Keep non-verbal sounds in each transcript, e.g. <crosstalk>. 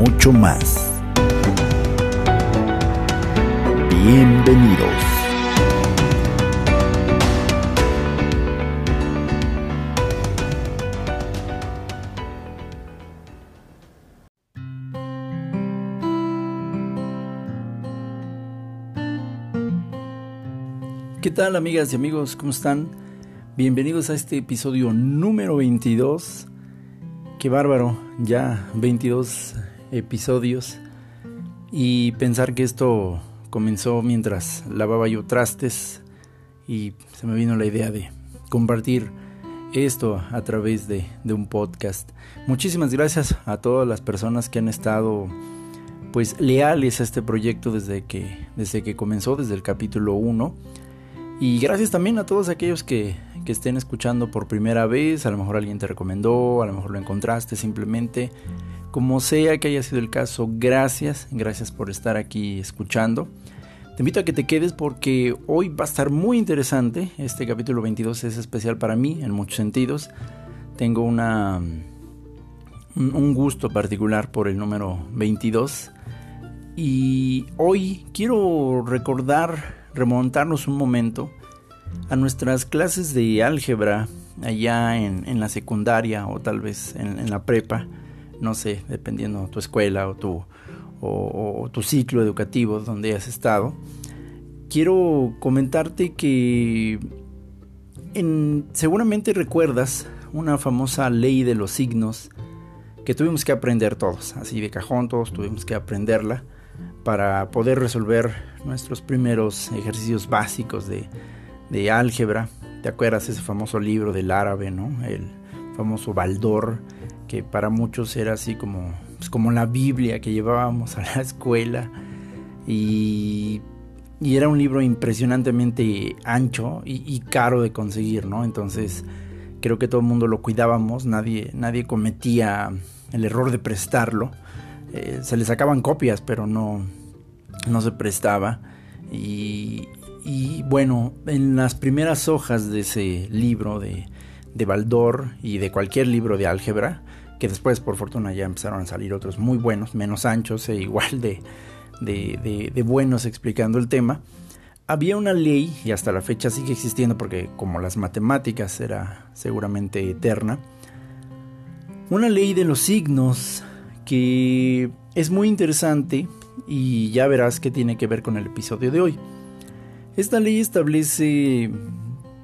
mucho más. Bienvenidos. ¿Qué tal amigas y amigos? ¿Cómo están? Bienvenidos a este episodio número 22. Qué bárbaro, ya 22 episodios. Y pensar que esto comenzó mientras lavaba yo trastes y se me vino la idea de compartir esto a través de, de un podcast. Muchísimas gracias a todas las personas que han estado pues leales a este proyecto desde que, desde que comenzó, desde el capítulo 1 y gracias también a todos aquellos que, estén escuchando por primera vez, a lo mejor alguien te recomendó, a lo mejor lo encontraste simplemente. Como sea que haya sido el caso, gracias, gracias por estar aquí escuchando. Te invito a que te quedes porque hoy va a estar muy interesante. Este capítulo 22 es especial para mí en muchos sentidos. Tengo una, un gusto particular por el número 22. Y hoy quiero recordar remontarnos un momento a nuestras clases de álgebra allá en, la secundaria o tal vez en, la prepa, no sé, dependiendo de tu escuela o tu, o, tu ciclo educativo donde has estado. Quiero comentarte que seguramente recuerdas una famosa ley de los signos que tuvimos que aprender todos, así de cajón todos tuvimos que aprenderla para poder resolver nuestros primeros ejercicios básicos de, álgebra. ¿Te acuerdas ese famoso libro del árabe, ¿no? El famoso Baldor, que para muchos era así como, pues como la Biblia que llevábamos <laughs> a la escuela. Y, era un libro impresionantemente ancho y, caro de conseguir, ¿no? Entonces creo que todo el mundo lo cuidábamos, nadie, nadie cometía el error de prestarlo. Eh, se le sacaban copias, pero no, no se prestaba. Y, bueno, en las primeras hojas de ese libro de, de Baldor y de cualquier libro de álgebra, que después por fortuna ya empezaron a salir otros muy buenos, menos anchos e igual de, de, de, buenos explicando el tema, había una ley, y hasta la fecha sigue existiendo porque como las matemáticas era seguramente eterna, una ley de los signos que es muy interesante y ya verás que tiene que ver con el episodio de hoy. Esta ley establece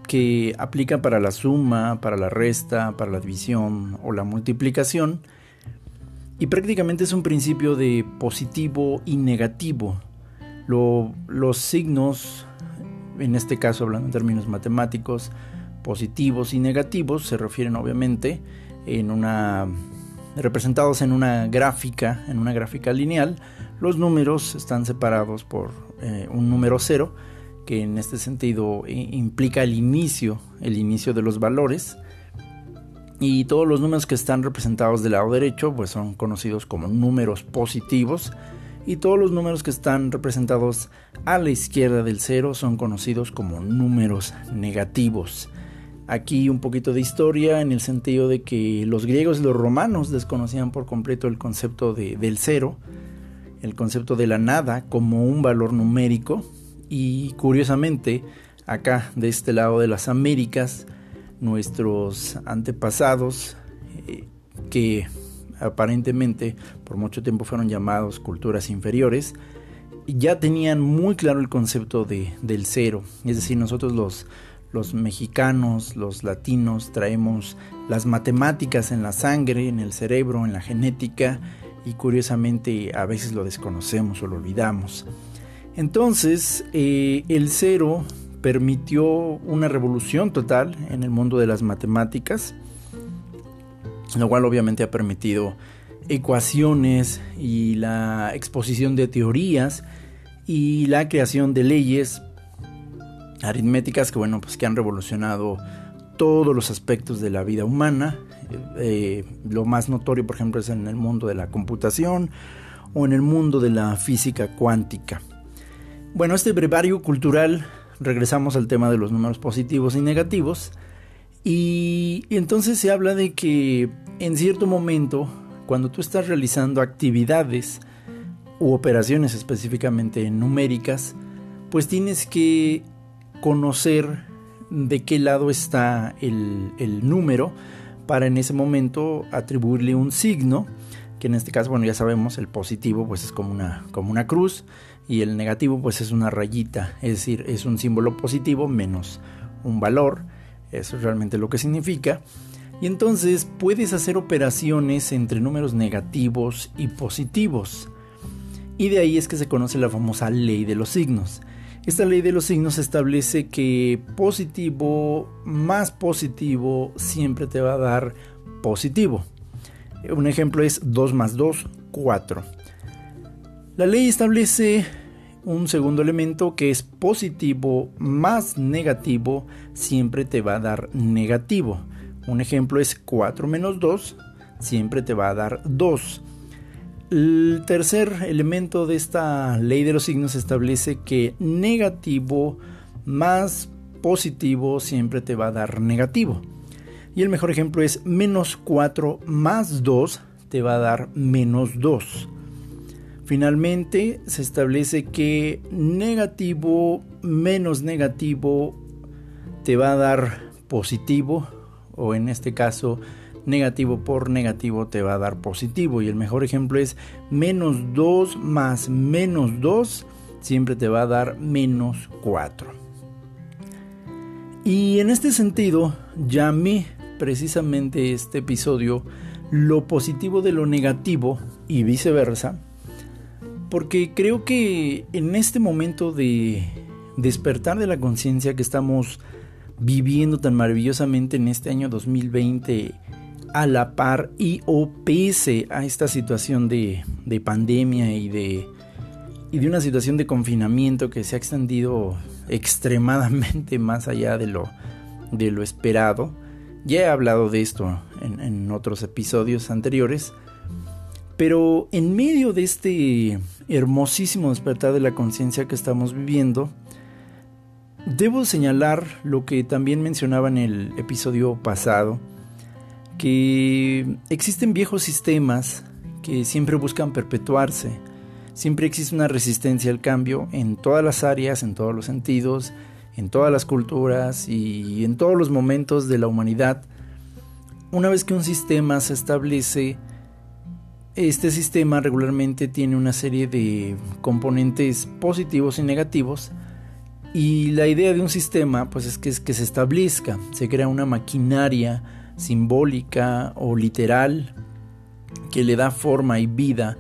que aplica para la suma, para la resta, para la división o la multiplicación y prácticamente es un principio de positivo y negativo. los signos, en este caso hablando en términos matemáticos, positivos y negativos se refieren obviamente en una representados en una gráfica, en una gráfica lineal. Los números están separados por eh, un número cero, que en este sentido implica el inicio, el inicio de los valores. Y todos los números que están representados del lado derecho pues son conocidos como números positivos y todos los números que están representados a la izquierda del cero son conocidos como números negativos. Aquí un poquito de historia en el sentido de que los griegos y los romanos desconocían por completo el concepto de, del cero, el concepto de la nada como un valor numérico y curiosamente acá de este lado de las Américas nuestros antepasados eh, que aparentemente por mucho tiempo fueron llamados culturas inferiores ya tenían muy claro el concepto de, del cero es decir nosotros los los mexicanos, los latinos, traemos las matemáticas en la sangre, en el cerebro, en la genética y curiosamente a veces lo desconocemos o lo olvidamos. Entonces, eh, el cero permitió una revolución total en el mundo de las matemáticas, lo cual obviamente ha permitido ecuaciones y la exposición de teorías y la creación de leyes aritméticas que bueno pues que han revolucionado todos los aspectos de la vida humana. Eh, lo más notorio por ejemplo es en el mundo de la computación o en el mundo de la física cuántica bueno este brevario cultural regresamos al tema de los números positivos y negativos y, entonces se habla de que en cierto momento cuando tú estás realizando actividades u operaciones específicamente numéricas, pues tienes que conocer de qué lado está el, número para en ese momento atribuirle un signo, que en este caso, bueno, ya sabemos, el positivo pues es como una, como una cruz y el negativo pues es una rayita, es decir, es un símbolo positivo menos un valor, eso es realmente lo que significa. Y entonces puedes hacer operaciones entre números negativos y positivos. Y de ahí es que se conoce la famosa ley de los signos. Esta ley de los signos establece que positivo más positivo siempre te va a dar positivo. Un ejemplo es 2 más 2, 4. La ley establece un segundo elemento que es positivo más negativo siempre te va a dar negativo. Un ejemplo es 4 menos 2, siempre te va a dar 2. El tercer elemento de esta ley de los signos establece que negativo más positivo siempre te va a dar negativo. Y el mejor ejemplo es menos 4 más 2 te va a dar menos 2. Finalmente se establece que negativo menos negativo te va a dar positivo o en este caso negativo por negativo te va a dar positivo. Y el mejor ejemplo es menos 2 más menos 2 siempre te va a dar menos 4 y en este sentido llamé precisamente este episodio lo positivo de lo negativo y viceversa porque creo que en este momento de despertar de la conciencia que estamos viviendo tan maravillosamente en este año 2020 a la par y o pese a esta situación de, pandemia y de, y de una situación de confinamiento que se ha extendido extremadamente <laughs> más allá de lo, de lo esperado. Ya he hablado de esto en, en otros episodios anteriores, pero en medio de este hermosísimo despertar de la conciencia que estamos viviendo, Debo señalar lo que también mencionaba en el episodio pasado, que existen viejos sistemas que siempre buscan perpetuarse, siempre existe una resistencia al cambio en todas las áreas, en todos los sentidos, en todas las culturas y en todos los momentos de la humanidad. Una vez que un sistema se establece, este sistema regularmente tiene una serie de componentes positivos y negativos, y la idea de un sistema pues es que, es que se establezca, se crea una maquinaria simbólica o literal que le da forma y vida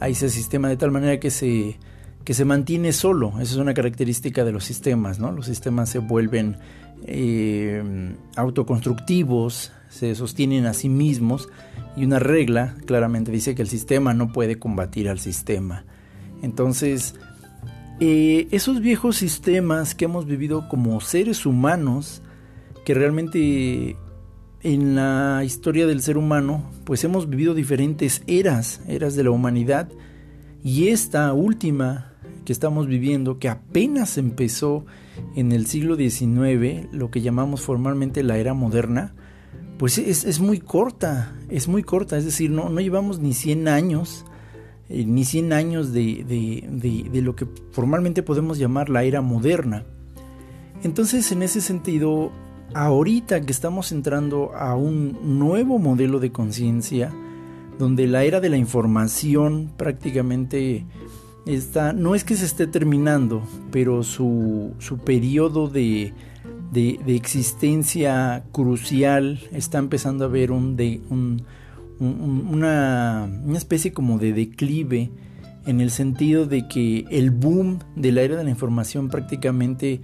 a ese sistema de tal manera que se, que se mantiene solo. Esa es una característica de los sistemas, ¿no? Los sistemas se vuelven eh, autoconstructivos, se sostienen a sí mismos y una regla claramente dice que el sistema no puede combatir al sistema. Entonces, eh, esos viejos sistemas que hemos vivido como seres humanos, que realmente en la historia del ser humano, pues hemos vivido diferentes eras, eras de la humanidad, y esta última que estamos viviendo, que apenas empezó en el siglo XIX, lo que llamamos formalmente la era moderna, pues es, muy corta, es muy corta, es decir, no, no llevamos ni 100 años eh, ni 100 años de, de, lo que formalmente podemos llamar la era moderna. Entonces, en ese sentido, ahorita que estamos entrando a un nuevo modelo de conciencia, donde la era de la información prácticamente está, no es que se esté terminando, pero su, su periodo de, de, existencia crucial está empezando a ver un, de, un, una, especie como de declive en el sentido de que el boom de la era de la información prácticamente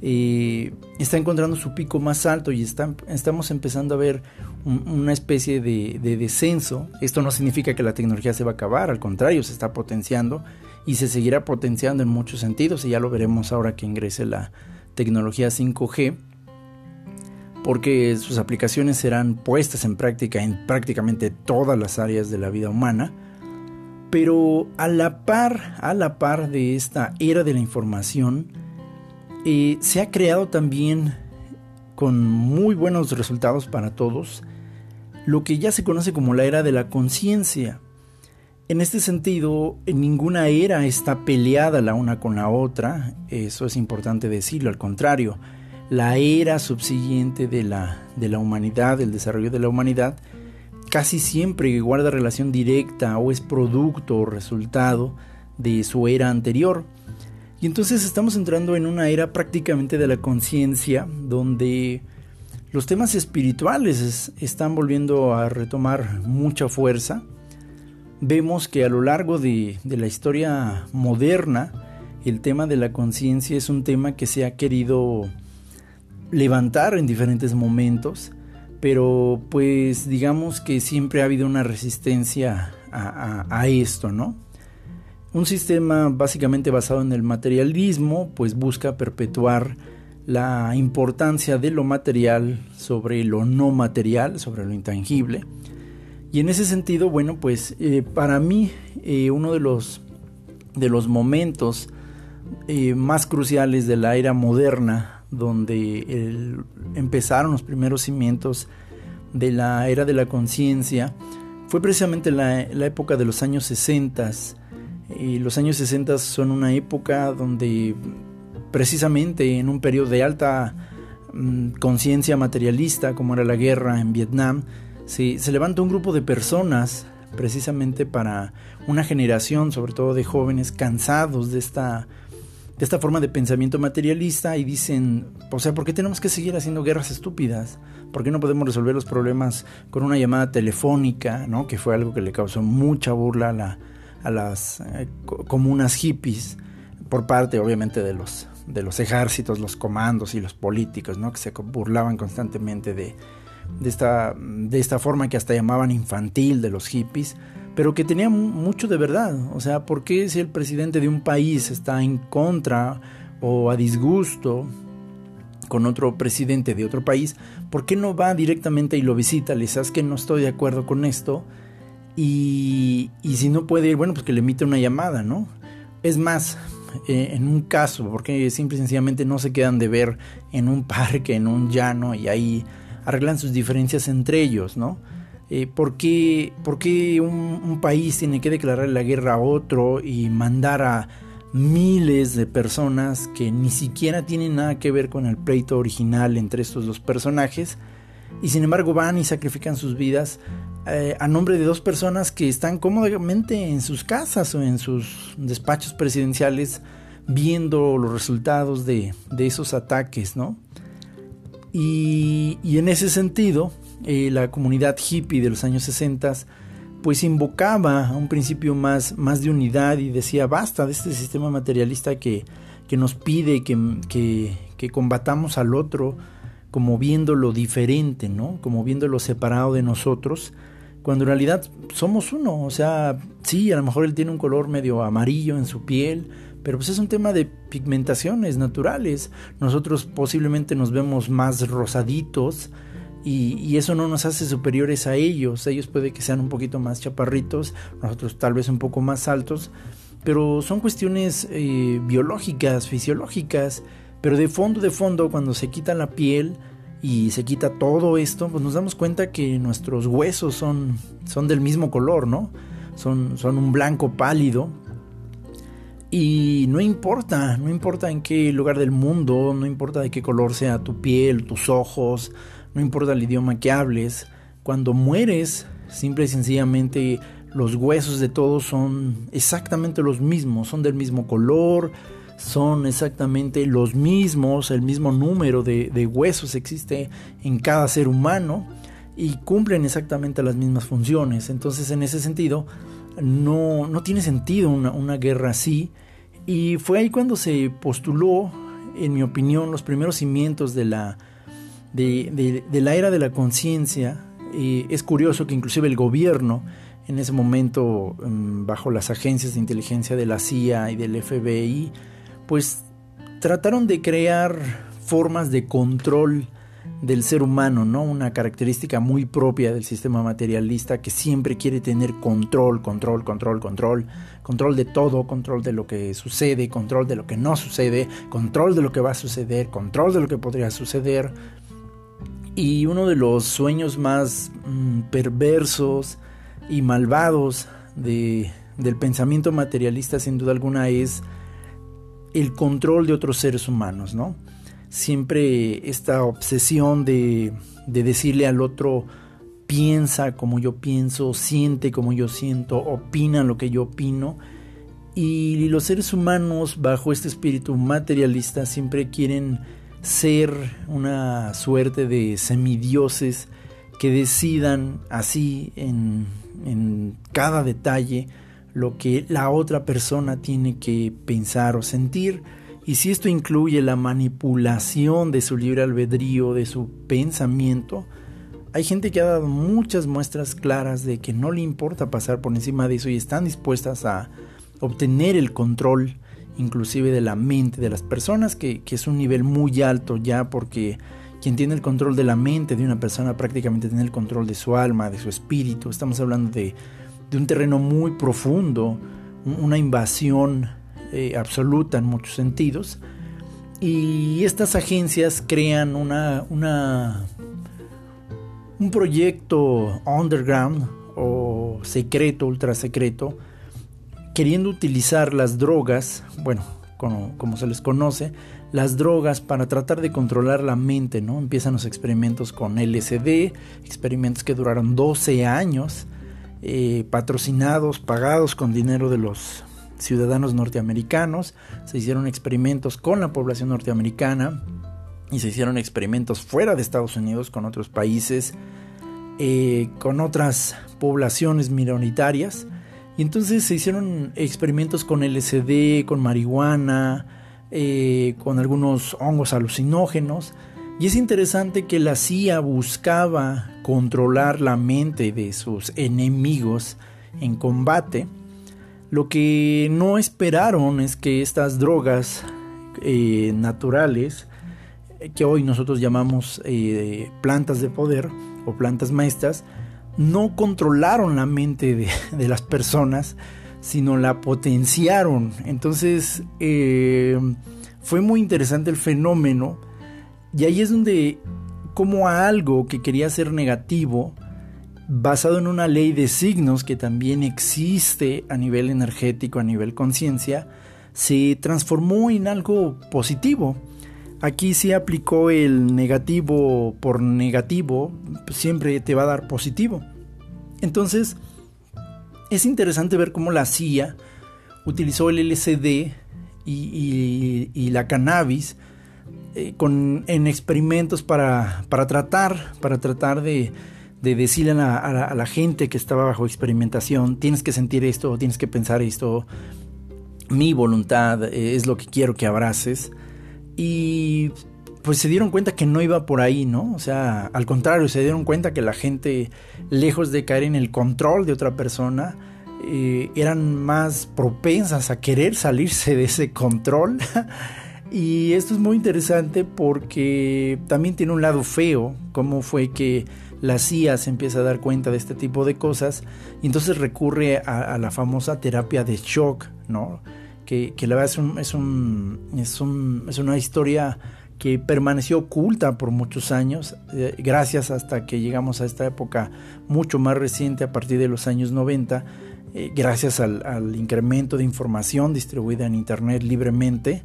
eh, está encontrando su pico más alto y estamos empezando a ver una especie de, descenso. Esto no significa que la tecnología se va a acabar, al contrario, se está potenciando y se seguirá potenciando en muchos sentidos y ya lo veremos ahora que ingrese la tecnología 5G porque sus aplicaciones serán puestas en práctica en prácticamente todas las áreas de la vida humana. Pero a la par, a la par de esta era de la información, eh, se ha creado también con muy buenos resultados para todos lo que ya se conoce como la era de la conciencia. En este sentido, ninguna era está peleada la una con la otra, eso es importante decirlo, al contrario, la era subsiguiente de la, de la humanidad, el desarrollo de la humanidad, casi siempre guarda relación directa o es producto o resultado de su era anterior. Y entonces estamos entrando en una era prácticamente de la conciencia, donde los temas espirituales están volviendo a retomar mucha fuerza. Vemos que a lo largo de, de la historia moderna, el tema de la conciencia es un tema que se ha querido levantar en diferentes momentos, pero pues digamos que siempre ha habido una resistencia a, esto, ¿no? Un sistema básicamente basado en el materialismo, pues busca perpetuar la importancia de lo material sobre lo no material, sobre lo intangible. Y en ese sentido, bueno, pues eh, para mí eh, uno de los, de los momentos eh, más cruciales de la era moderna donde empezaron los primeros cimientos de la era de la conciencia, fue precisamente la, época de los años 60. Y los años 60 son una época donde precisamente en un periodo de alta mm, conciencia materialista, como era la guerra en Vietnam, se, se levanta un grupo de personas precisamente para una generación, sobre todo de jóvenes, cansados de esta de esta forma de pensamiento materialista y dicen, o sea, ¿por qué tenemos que seguir haciendo guerras estúpidas? ¿Por qué no podemos resolver los problemas con una llamada telefónica, ¿no? que fue algo que le causó mucha burla a, la, a las eh, comunas hippies, por parte obviamente de los, de los ejércitos, los comandos y los políticos, ¿no? que se burlaban constantemente de, de, esta, de esta forma que hasta llamaban infantil de los hippies pero que tenía mucho de verdad. O sea, ¿por qué si el presidente de un país está en contra o a disgusto con otro presidente de otro país, ¿por qué no va directamente y lo visita? Le sabes que no estoy de acuerdo con esto. Y, y si no puede ir, bueno, pues que le emite una llamada, ¿no? Es más, eh, en un caso, porque simple y sencillamente no se quedan de ver en un <laughs> parque, en un llano, y ahí arreglan sus diferencias entre ellos, ¿no? Eh, ¿por qué, un, país tiene que declarar la guerra a otro y mandar a miles de personas que ni siquiera tienen nada que ver con el pleito original entre estos dos personajes? Y sin embargo van y sacrifican sus vidas eh, a nombre de dos personas que están cómodamente en sus casas o en sus despachos presidenciales viendo los resultados de, esos ataques, ¿no? Y en ese sentido, eh, la comunidad hippie de los años 60 pues invocaba un principio más, más de unidad y decía basta de este sistema materialista que, que nos pide que, que, combatamos al otro como viéndolo diferente, ¿no? Como viéndolo separado de nosotros, cuando en realidad somos uno, o sea, sí, a lo mejor él tiene un color medio amarillo en su piel, pero pues es un tema de pigmentaciones naturales. Nosotros posiblemente nos vemos más rosaditos, y, eso no nos hace superiores a ellos. Ellos puede que sean un poquito más chaparritos, nosotros tal vez un poco más altos, pero son cuestiones eh, biológicas, fisiológicas. Pero de fondo, de fondo, cuando se quita la piel y se quita todo esto, pues nos damos cuenta que nuestros huesos son, son del mismo color, ¿no? Son, son un blanco pálido. Y no importa, no importa en qué lugar del mundo, no importa de qué color sea tu piel, tus ojos, no importa el idioma que hables, cuando mueres, simple y sencillamente los huesos de todos son exactamente los mismos, son del mismo color, son exactamente los mismos, el mismo número de, huesos existe en cada ser humano y cumplen exactamente las mismas funciones. Entonces, en ese sentido, no, no tiene sentido una, una guerra así. Y fue ahí cuando se postuló en mi opinión, los primeros cimientos de la, de, la era de la conciencia. es curioso que inclusive el gobierno, en ese momento, mm, bajo las agencias de inteligencia de la CIA y del FBI, pues trataron de crear formas de control del ser humano, ¿no? Una característica muy propia del sistema materialista que siempre quiere tener control, control, control, control, control de todo, control de lo que sucede, control de lo que no sucede, control de lo que va a suceder, control de lo que podría suceder. Y uno de los sueños más mm, perversos y malvados de, del pensamiento materialista, sin duda alguna, es el control de otros seres humanos, ¿no? Siempre esta obsesión de, decirle al otro piensa como yo pienso, siente como yo siento, opina lo que yo opino. Y los seres humanos bajo este espíritu materialista siempre quieren ser una suerte de semidioses que decidan así en, en cada detalle lo que la otra persona tiene que pensar o sentir y si esto incluye la manipulación de su libre albedrío, de su pensamiento, hay gente que ha dado muchas muestras claras de que no le importa pasar por encima de eso y están dispuestas a obtener el control inclusive de la mente de las personas, que, es un nivel muy alto ya porque quien tiene el control de la mente de una persona prácticamente tiene el control de su alma, de su espíritu. Estamos hablando de, de un terreno muy profundo, una invasión eh, absoluta en muchos sentidos. Y estas agencias crean una, un proyecto underground o secreto, ultra secreto, queriendo utilizar las drogas, bueno, como, como, se les conoce, las drogas para tratar de controlar la mente, ¿no? Empiezan los experimentos con LSD, experimentos que duraron 12 años, eh, patrocinados, pagados con dinero de los ciudadanos norteamericanos, se hicieron experimentos con la población norteamericana y se hicieron experimentos fuera de Estados Unidos con otros países, eh, con otras poblaciones minoritarias. Y entonces se hicieron experimentos con LSD, con marihuana, eh, con algunos hongos alucinógenos. Y es interesante que la CIA buscaba controlar la mente de sus enemigos en combate lo que no esperaron es que estas drogas eh, naturales, que hoy nosotros llamamos eh, plantas de poder o plantas maestras, no controlaron la mente de, las personas, sino la potenciaron. Entonces eh, fue muy interesante el fenómeno y ahí es donde como a algo que quería ser negativo, basado en una ley de signos que también existe a nivel energético, a nivel conciencia, se transformó en algo positivo. Aquí se aplicó el negativo por negativo, siempre te va a dar positivo. Entonces, es interesante ver cómo la CIA utilizó el LSD y, la cannabis eh, con, en experimentos para, para tratar, para tratar de, de decirle a la, gente que estaba bajo experimentación, tienes que sentir esto, tienes que pensar esto, mi voluntad eh, es lo que quiero que abraces. Y pues se dieron cuenta que no iba por ahí, ¿no? O sea, al contrario, se dieron cuenta que la gente, lejos de caer en el control de otra persona, eh, eran más propensas a querer salirse de ese control. <laughs> y esto es muy interesante porque también tiene un lado feo, como fue que la CIA se empieza a dar cuenta de este tipo de cosas y entonces recurre a, la famosa terapia de shock, ¿no? Que, la verdad es, un, es, un, es, una historia que permaneció oculta por muchos años, eh, gracias hasta que llegamos a esta época mucho más reciente, a partir de los años 90, eh, gracias al, incremento de información distribuida en Internet libremente,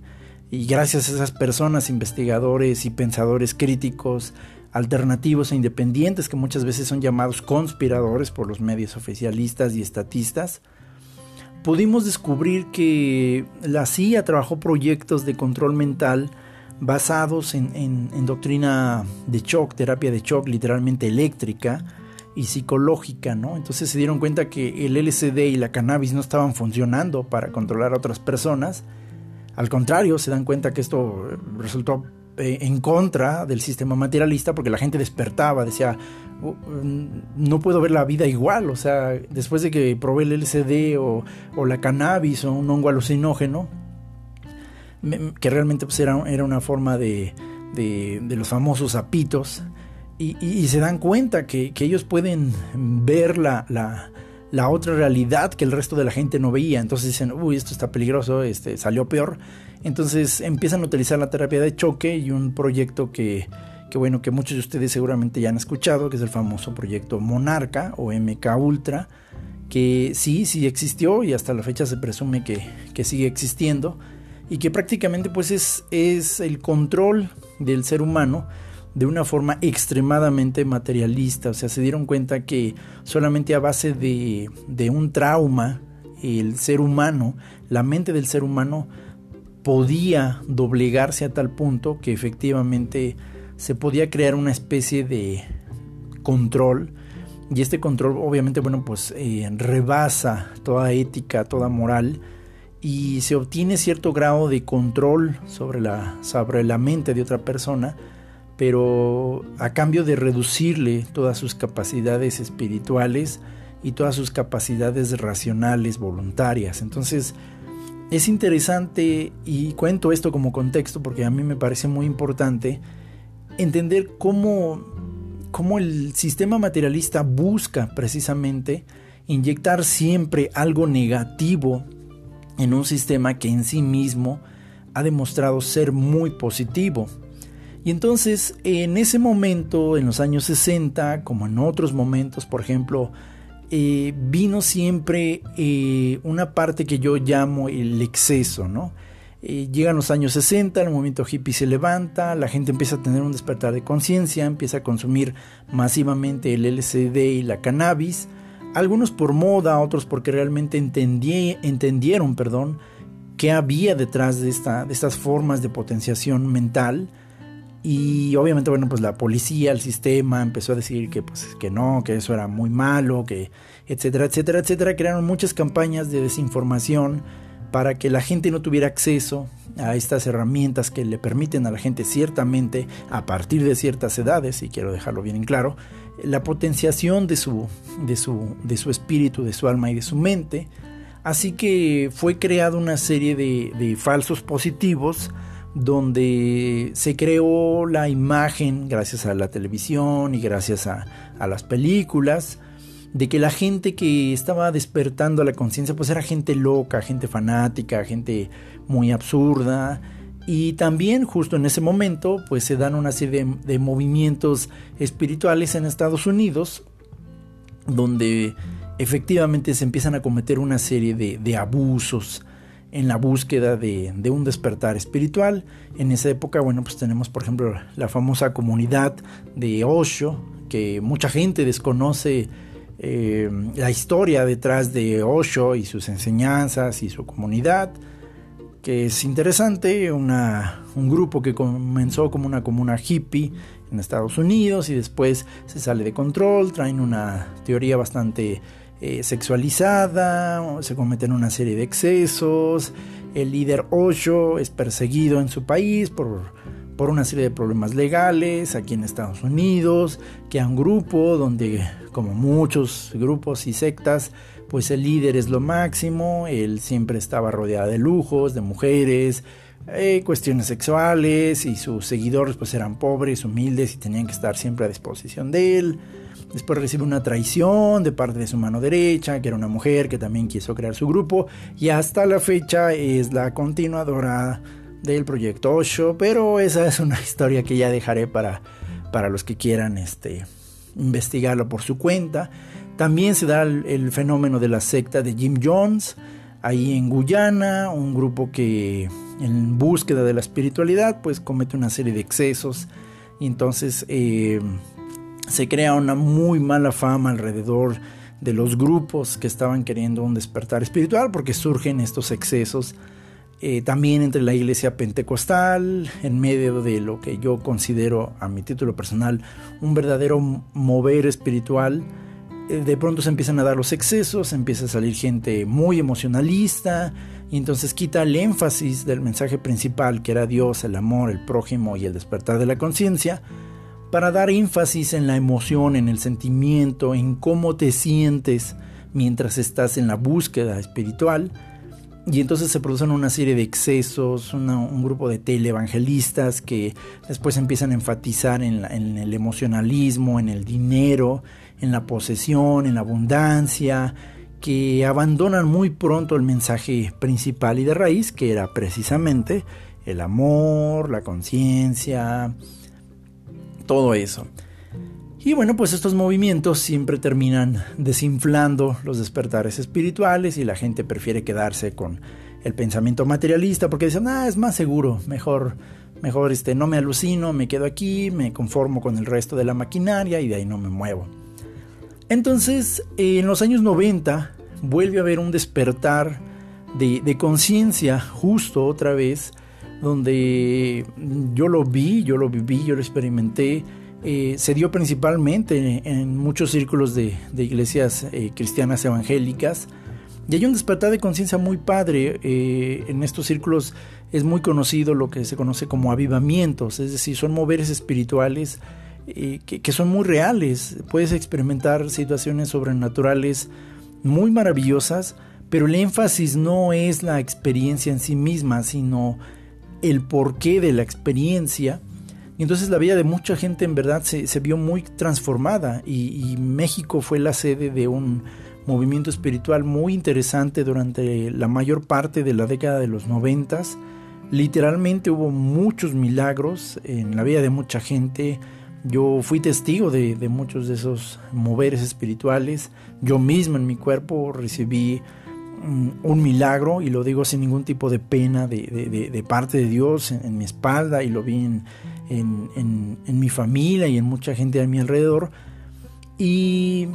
y gracias a esas personas, investigadores y pensadores críticos, alternativos e independientes que muchas veces son llamados conspiradores por los medios oficialistas y estatistas, pudimos descubrir que la CIA trabajó proyectos de control mental basados en, doctrina de shock, terapia de shock literalmente eléctrica y psicológica, ¿no? Entonces se dieron cuenta que el LSD y la cannabis no estaban funcionando para controlar a otras personas, al contrario, se dan cuenta que esto resultó eh, en contra del sistema materialista porque la gente despertaba, decía, oh, mm, no puedo ver la vida igual, o sea, después de que probé el LCD o, la cannabis o un hongo alucinógeno, que realmente pues, era, era una forma de, de, los famosos apitos, y, se dan cuenta que, ellos pueden ver la, otra realidad que el resto de la gente no veía. Entonces dicen, uy, esto está peligroso, este, salió peor. Entonces empiezan a utilizar la terapia de choque y un proyecto que, bueno, que muchos de ustedes seguramente ya han escuchado, que es el famoso proyecto Monarca o MK Ultra, que sí, sí existió y hasta la fecha se presume que, que sigue existiendo y que prácticamente pues es, es el control del ser humano de una forma extremadamente materialista, o sea, se dieron cuenta que solamente a base de, de un trauma, el ser humano, la mente del ser humano podía doblegarse a tal punto que efectivamente se podía crear una especie de control. Y este control obviamente bueno pues eh, rebasa toda ética toda moral y se obtiene cierto grado de control sobre la, sobre la mente de otra persona pero a cambio de reducirle todas sus capacidades espirituales y todas sus capacidades racionales voluntarias entonces es interesante, y cuento esto como contexto porque a mí me parece muy importante, entender cómo, cómo el sistema materialista busca precisamente inyectar siempre algo negativo en un sistema que en sí mismo ha demostrado ser muy positivo. Y entonces, en ese momento, en los años 60, como en otros momentos, por ejemplo, eh, vino siempre eh, una parte que yo llamo el exceso, ¿no? Eh, llegan los años 60, el movimiento hippie se levanta, la gente empieza a tener un despertar de conciencia, empieza a consumir masivamente el LCD y la cannabis, algunos por moda, otros porque realmente entendieron perdón, qué había detrás de, esta, de estas formas de potenciación mental y obviamente, bueno, pues la policía, el sistema empezó a decir que, pues, que no, que eso era muy malo, que etcétera, etcétera, etcétera. Crearon muchas campañas de desinformación para que la gente no tuviera acceso a estas herramientas que le permiten a la gente ciertamente, a partir de ciertas edades, y quiero dejarlo bien en claro, la potenciación de su, de su, de su espíritu, de su alma y de su mente. Así que fue creada una serie de, de falsos positivos donde se creó la imagen gracias a la televisión y gracias a, las películas de que la gente que estaba despertando la conciencia pues era gente loca, gente fanática, gente muy absurda. Y también justo en ese momento pues se dan una serie de, movimientos espirituales en Estados Unidos donde efectivamente se empiezan a cometer una serie de abusos en la búsqueda de, un despertar espiritual. En esa época, bueno, pues tenemos por ejemplo la famosa comunidad de Osho, que mucha gente desconoce eh, la historia detrás de Osho y sus enseñanzas y su comunidad, que es interesante, una, un grupo que comenzó como una comuna hippie en Estados Unidos y después se sale de control, traen una teoría bastante eh, sexualizada, se cometen una serie de excesos, el líder Osho es perseguido en su país por, por una serie de problemas legales aquí en Estados Unidos, que un grupo donde, como muchos grupos y sectas, pues el líder es lo máximo, él siempre estaba rodeado de lujos, de mujeres, eh, cuestiones sexuales y sus seguidores pues eran pobres, humildes y tenían que estar siempre a disposición de él. Después recibe una traición de parte de su mano derecha, que era una mujer que también quiso crear su grupo. Y hasta la fecha es la continuadora del proyecto Osho. Pero esa es una <laughs> historia que ya dejaré para, para los que quieran este, investigarlo por su cuenta. También se da el, fenómeno de la secta de Jim Jones, ahí en Guyana, un grupo que en búsqueda de la espiritualidad, pues comete una serie de excesos. Y entonces eh, se crea una muy mala fama alrededor de los grupos que estaban queriendo un despertar espiritual porque surgen estos excesos eh, también entre la iglesia pentecostal, en medio de lo que yo considero a mi título personal un verdadero mover espiritual. Eh, de pronto se empiezan a dar los excesos, empieza a salir gente muy emocionalista y entonces quita el énfasis del mensaje principal que era Dios, el amor, el prójimo y el despertar de la conciencia para dar énfasis en la emoción, en el sentimiento, en cómo te sientes mientras estás en la búsqueda espiritual. Y entonces se producen una serie de excesos, un grupo de televangelistas que después empiezan a enfatizar en, el emocionalismo, en el dinero, en la posesión, en la abundancia, que abandonan muy pronto el mensaje principal y de raíz, que era precisamente el amor, la conciencia, todo eso. Y bueno, pues estos movimientos siempre terminan desinflando los despertares espirituales y la gente prefiere quedarse con el pensamiento materialista porque dicen, ah, es más seguro, mejor, mejor este, no me alucino, me quedo aquí, me conformo con el resto de la maquinaria y de ahí no me muevo. Entonces, en los años 90 vuelve a haber un despertar de, conciencia justo otra vez, donde yo lo vi, yo lo viví, yo lo experimenté. Eh, se dio principalmente en, muchos círculos de, iglesias eh, cristianas evangélicas. Y hay un despertar de conciencia muy padre. Eh, en estos círculos es muy conocido lo que se conoce como avivamientos, es decir, son moveres espirituales que, son muy reales. Puedes experimentar situaciones sobrenaturales muy maravillosas, pero el énfasis no es la experiencia en sí misma, sino el porqué de la experiencia. Y entonces la vida de mucha gente en verdad se, vio muy transformada y, México fue la sede de un movimiento espiritual muy interesante durante la mayor parte de la década de los noventas. Literalmente hubo muchos milagros en la vida de mucha gente, yo fui testigo de, muchos de esos moveres espirituales. Yo mismo en mi cuerpo recibí un milagro y lo digo sin ningún tipo de pena de, parte de Dios en, mi espalda y lo vi en, mi familia y en mucha gente a mi alrededor. Y,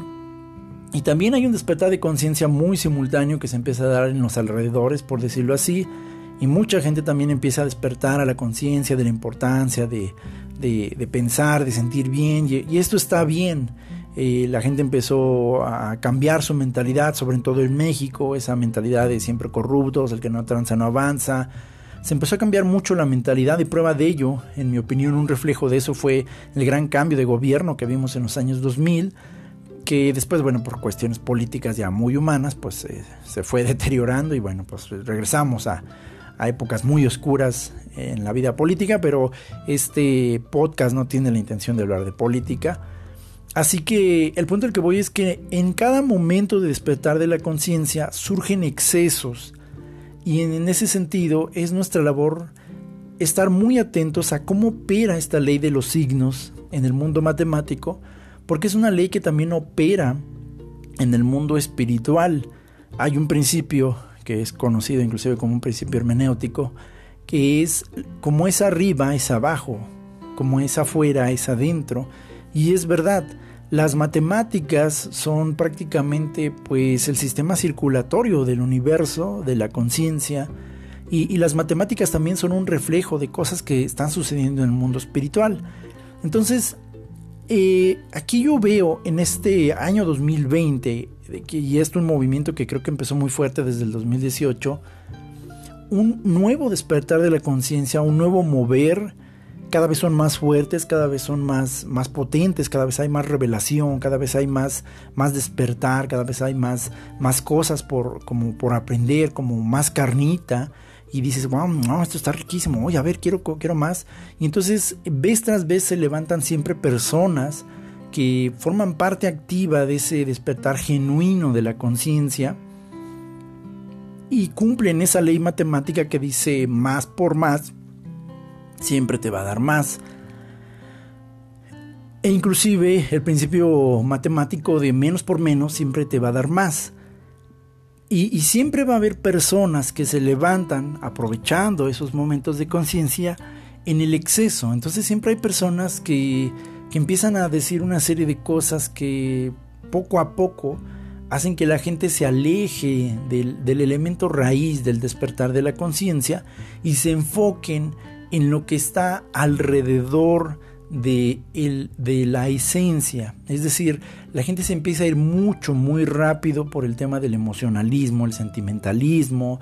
también hay un despertar de conciencia muy simultáneo que se empieza a dar en los alrededores, por decirlo así. Y mucha gente también empieza a despertar a la conciencia de la importancia de, pensar, de sentir bien, y, esto está bien. La gente empezó a cambiar su mentalidad, sobre todo en México, esa mentalidad de siempre corruptos, el que no tranza no avanza. Se empezó a cambiar mucho la mentalidad y prueba de ello, en mi opinión, un reflejo de eso fue el gran cambio de gobierno que vimos en los años 2000, que después, bueno, por cuestiones políticas ya muy humanas, pues eh, se fue <laughs> deteriorando y bueno, pues regresamos a épocas muy oscuras en la vida política, pero este podcast no tiene la intención de hablar de política. Así que el punto al que voy es que en cada momento de despertar de la conciencia surgen excesos y en ese sentido es nuestra labor estar muy atentos a cómo opera esta ley de los signos en el mundo matemático, porque es una ley que también opera en el mundo espiritual. Hay un principio que es conocido inclusive como un principio hermenéutico, que es como es arriba es abajo, como es afuera es adentro. Y es verdad, las matemáticas son prácticamente pues el sistema circulatorio del universo, de la conciencia, y, las matemáticas también son un reflejo de cosas que están sucediendo en el mundo espiritual. Entonces, eh, aquí yo veo en este año 2020 y esto es un movimiento que creo que empezó muy fuerte desde el 2018, un nuevo despertar de la conciencia, un nuevo mover, cada vez son más fuertes, cada vez son más, más potentes, cada vez hay más revelación, cada vez hay más, más despertar, cada vez hay más, más cosas por, como por aprender, como más carnita. Y dices, wow, no, esto está riquísimo, oye, a ver, quiero, quiero más. Y entonces, vez tras vez se levantan siempre personas que forman parte activa de ese despertar genuino de la conciencia y cumplen esa ley matemática que dice más por más siempre te va a dar más. E inclusive el principio matemático de menos por menos siempre te va a dar más. Y, siempre va a haber personas que se levantan aprovechando esos momentos de conciencia en el exceso. Entonces siempre hay personas que que empiezan a decir una serie de cosas que poco a poco hacen que la gente se aleje del, elemento raíz del despertar de la conciencia y se enfoquen en lo que está alrededor de, de la esencia. Es decir, la gente se empieza a ir mucho, muy rápido por el tema del emocionalismo, el sentimentalismo,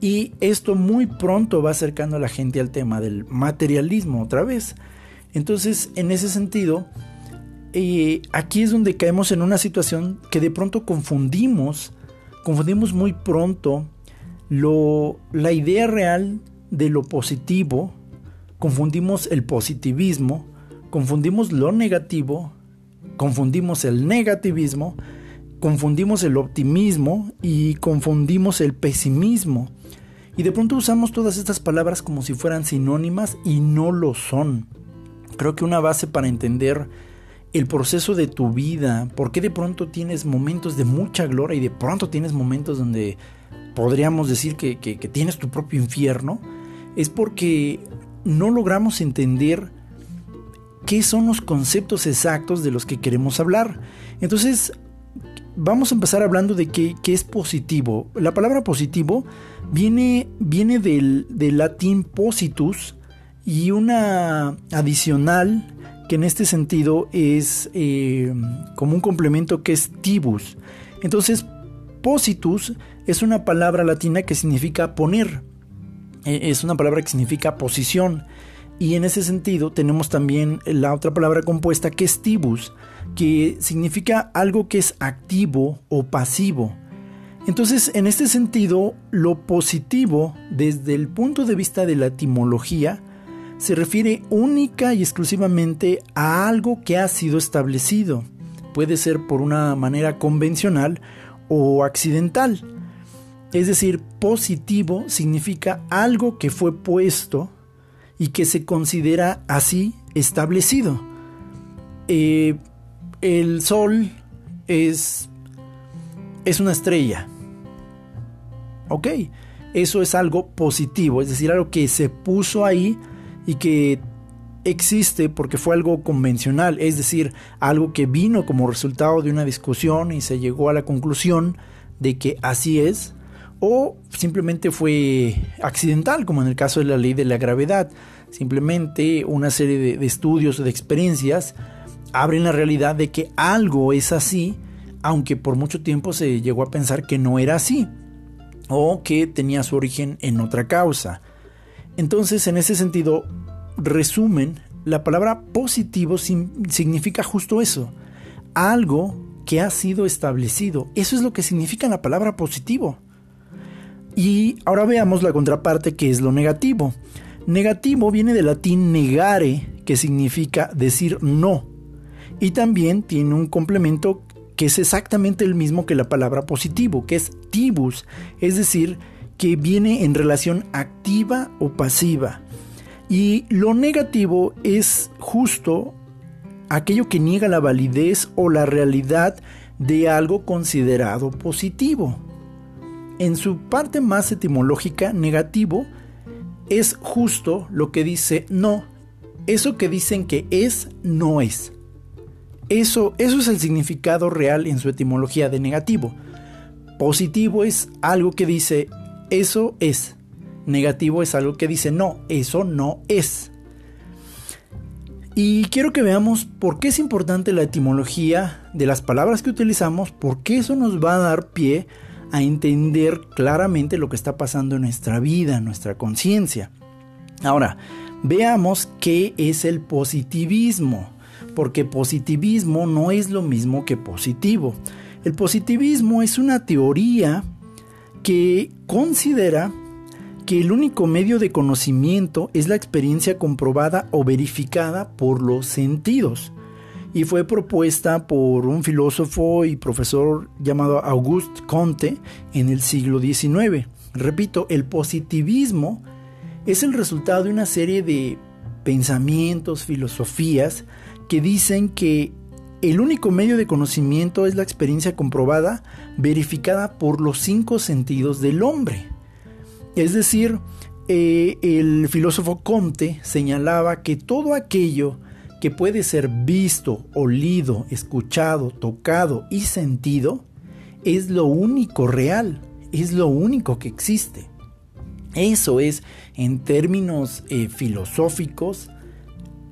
Y esto muy pronto va acercando a la gente al tema del materialismo otra vez. Entonces, en ese sentido, eh, aquí es donde caemos en una situación que de pronto confundimos, confundimos muy pronto la idea real de lo positivo, confundimos el positivismo, confundimos lo negativo, confundimos el negativismo, confundimos el optimismo y confundimos el pesimismo. Y de pronto usamos todas estas palabras como si fueran sinónimas y no lo son. Creo que una base para entender el proceso de tu vida, por qué de pronto tienes momentos de mucha gloria y de pronto tienes momentos donde podríamos decir que, tienes tu propio infierno, es porque no logramos entender qué son los conceptos exactos de los que queremos hablar. Entonces, vamos a empezar hablando de qué, es positivo. La palabra positivo viene, viene del, latín positus y una adicional que en este sentido es eh, como un complemento que es tibus. Entonces, positus es una palabra latina que significa poner, es una palabra que significa posición. Y en ese sentido tenemos también la otra palabra compuesta que es tibus, que significa algo que es activo o pasivo. Entonces, en este sentido, lo positivo, desde el punto de vista de la etimología, se refiere única y exclusivamente a algo que ha sido establecido. Puede ser por una manera convencional o accidental. Es decir, positivo significa algo que fue puesto y que se considera así establecido. Eh, el sol es, es una estrella. Ok, eso es algo positivo, es decir, algo que se puso ahí y que existe porque fue algo convencional, es decir, algo que vino como resultado de una discusión y se llegó a la conclusión de que así es, o simplemente fue accidental, como en el caso de la ley de la gravedad. Simplemente una serie de, estudios o de experiencias abren la realidad de que algo es así, aunque por mucho tiempo se llegó a pensar que no era así, o que tenía su origen en otra causa. Entonces, en ese sentido, resumen, la palabra positivo significa justo eso, algo que ha sido establecido. Eso es lo que significa la palabra positivo. Y ahora veamos la contraparte que es lo negativo. Negativo viene del latín negare, que significa decir no. Y también tiene un complemento que es exactamente el mismo que la palabra positivo, que es tibus, es decir, que viene en relación activa o pasiva. Y lo negativo es justo aquello que niega la validez o la realidad de algo considerado positivo. En su parte más etimológica, negativo es justo lo que dice no. Eso que dicen que es, no es. Eso, eso es el significado real en su etimología de negativo. Positivo es algo que dice eso es. Negativo es algo que dice no, eso no es. Y quiero que veamos por qué es importante la etimología de las palabras que utilizamos, porque eso nos va a dar pie a entender claramente lo que está pasando en nuestra vida, nuestra conciencia. Ahora, veamos qué es el positivismo, porque positivismo no es lo mismo que positivo. El positivismo es una teoría que considera que el único medio de conocimiento es la experiencia comprobada o verificada por los sentidos y fue propuesta por un filósofo y profesor llamado Auguste Comte en el siglo XIX. Repito, el positivismo es el resultado de una serie de pensamientos, filosofías que dicen que el único medio de conocimiento es la experiencia comprobada, verificada por los cinco sentidos del hombre. Es decir, eh, el filósofo Comte señalaba que todo aquello que puede ser visto, olido, escuchado, tocado y sentido es lo único real, es lo único que existe. Eso es, en términos eh, filosóficos,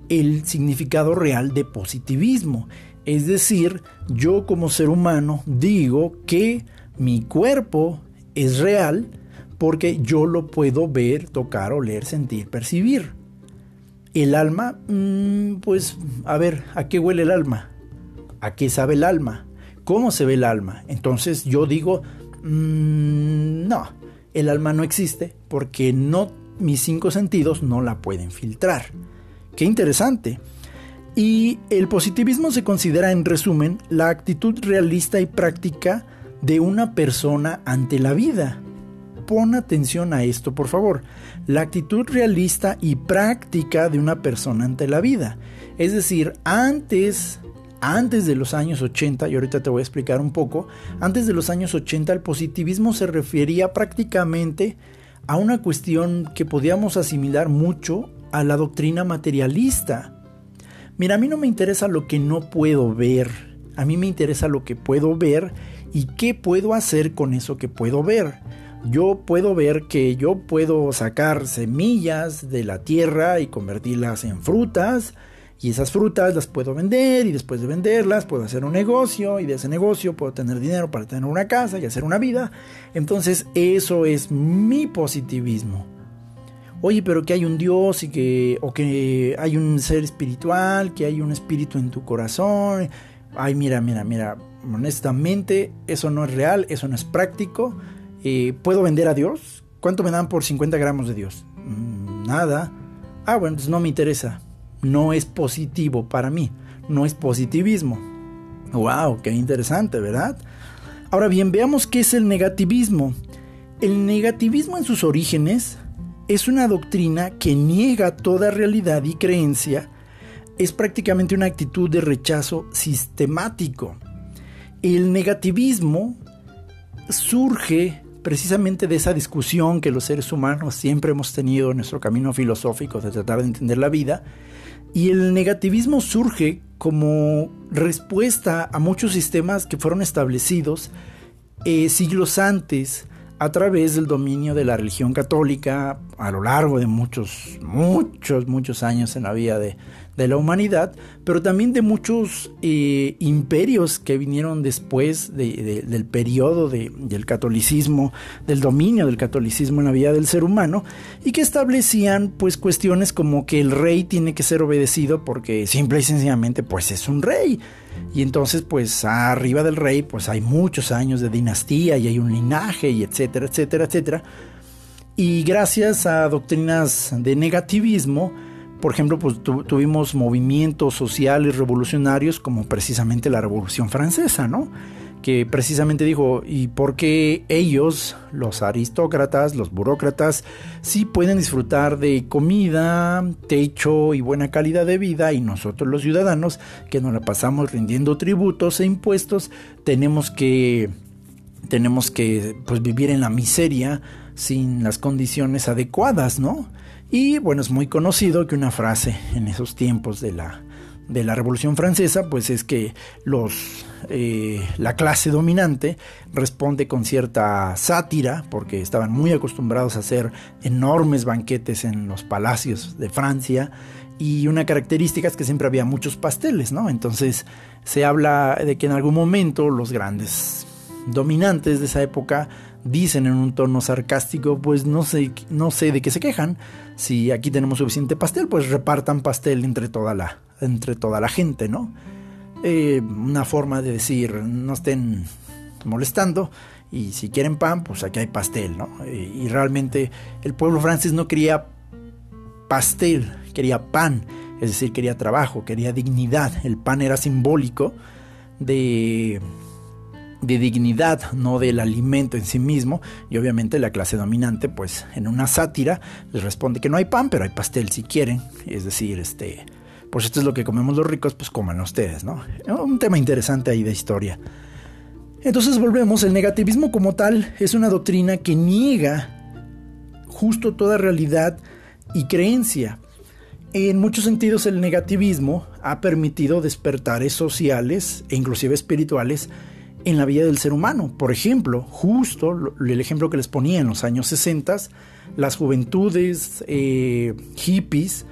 el significado real de positivismo. Es decir, yo como ser humano digo que mi cuerpo es real porque yo lo puedo ver, tocar, oler, sentir, percibir. El alma, mm, pues, a ver, ¿a qué huele el alma? ¿A qué sabe el alma? ¿Cómo se ve el alma? Entonces yo digo, mm, no, el alma no existe porque no, mis cinco sentidos no la pueden filtrar. Qué interesante. Y el positivismo se considera, en resumen, la actitud realista y práctica de una persona ante la vida. Pon atención a esto, por favor. La actitud realista y práctica de una persona ante la vida. Es decir, antes, antes de los años 80, y ahorita te voy a explicar un poco, antes de los años 80 el positivismo se refería prácticamente a una cuestión que podíamos asimilar mucho a la doctrina materialista. Mira, a mí no me interesa lo que no puedo ver, a mí me interesa lo que puedo ver y qué puedo hacer con eso que puedo ver. Yo puedo ver que yo puedo sacar semillas de la tierra y convertirlas en frutas, y esas frutas las puedo vender y después de venderlas puedo hacer un negocio y de ese negocio puedo tener dinero para tener una casa y hacer una vida. Entonces eso es mi positivismo oye, pero que hay un Dios y que, o que hay un ser espiritual, que hay un espíritu en tu corazón. Ay, mira, mira, mira, honestamente, eso no es real, eso no es práctico. ¿Puedo vender a Dios? ¿Cuánto me dan por 50 gramos de Dios? Mm, nada. Ah, bueno, pues no me interesa. No es positivo para mí. No es positivismo. Wow, qué interesante, ¿verdad? Ahora bien, veamos qué es el negativismo. El negativismo en sus orígenes es una doctrina que niega toda realidad y creencia, es prácticamente una actitud de rechazo sistemático. El negativismo surge precisamente de esa discusión que los seres humanos siempre hemos tenido en nuestro camino filosófico de tratar de entender la vida, y el negativismo surge como respuesta a muchos sistemas que fueron establecidos eh, siglos antes a través del dominio de la religión católica a lo largo de muchos, muchos, muchos años en la vida de, de la humanidad, pero también de muchos eh, imperios que vinieron después del periodo del catolicismo, del dominio del catolicismo en la vida del ser humano, y que establecían pues cuestiones como que el rey tiene que ser obedecido porque simple y sencillamente pues es un rey. Y entonces pues arriba del rey pues hay muchos años de dinastía y hay un linaje y etcétera, etcétera, etcétera. Y gracias a doctrinas de negativismo, por ejemplo, pues tuvimos movimientos sociales revolucionarios como precisamente la Revolución Francesa, ¿no? Que precisamente dijo, ¿y por qué ellos, los aristócratas, los burócratas, sí pueden disfrutar de comida, techo y buena calidad de vida y nosotros los ciudadanos, que nos la pasamos rindiendo tributos e impuestos, tenemos que, tenemos que pues, vivir en la miseria sin las condiciones adecuadas, ¿no? Y bueno, es muy conocido que una frase en esos tiempos de la, de la Revolución Francesa, pues es que los, eh, la clase dominante responde con cierta sátira, porque estaban muy acostumbrados a hacer enormes banquetes en los palacios de Francia, y una característica es que siempre había muchos pasteles, ¿no? Entonces se habla de que en algún momento los grandes dominantes de esa época dicen en un tono sarcástico, pues no sé, no sé de qué se quejan. Si aquí tenemos suficiente pastel, pues repartan pastel entre toda la, entre toda la gente, ¿no? Eh, una forma de decir, no estén molestando y si quieren pan, pues aquí hay pastel, ¿no? Eh, y realmente el pueblo francés no quería pastel, quería pan, es decir, quería trabajo, quería dignidad. El pan era simbólico de de dignidad, no del alimento en sí mismo. Y obviamente la clase dominante, pues en una sátira, les responde que no hay pan, pero hay pastel si quieren. Es decir, este, pues esto es lo que comemos los ricos, pues coman ustedes, ¿no? Un tema interesante ahí de historia. Entonces volvemos, el negativismo como tal es una doctrina que niega justo toda realidad y creencia. En muchos sentidos el negativismo ha permitido despertares sociales e inclusive espirituales en la vida del ser humano. Por ejemplo, justo el ejemplo que les ponía en los años 60, las juventudes eh, hippies,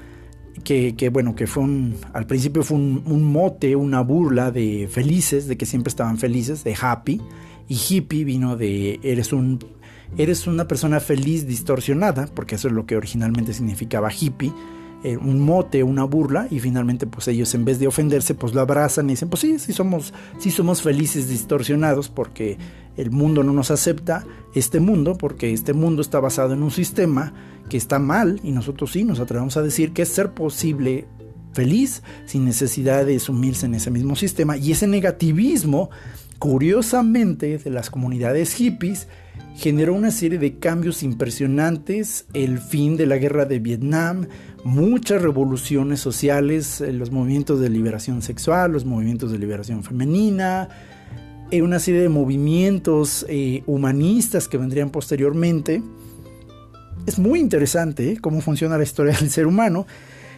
que, bueno, que fue un, al principio fue un, mote, una burla de felices, de que siempre estaban felices, de happy, y hippie vino de eres un, eres una persona feliz distorsionada, porque eso es lo que originalmente significaba hippie, eh, un mote, una burla, y finalmente pues ellos en vez de ofenderse pues lo abrazan y dicen pues sí, sí somos, sí somos felices distorsionados porque el mundo no nos acepta, este mundo, porque este mundo está basado en un sistema que está mal y nosotros sí nos atrevemos a decir que es ser posible feliz sin necesidad de sumirse en ese mismo sistema. Y ese negativismo curiosamente de las comunidades hippies generó una serie de cambios impresionantes, el fin de la guerra de Vietnam, muchas revoluciones sociales, eh, los movimientos de liberación sexual, los movimientos de liberación femenina, eh, una serie de movimientos eh, humanistas que vendrían posteriormente. Es muy interesante cómo funciona la historia <laughs> del ser humano.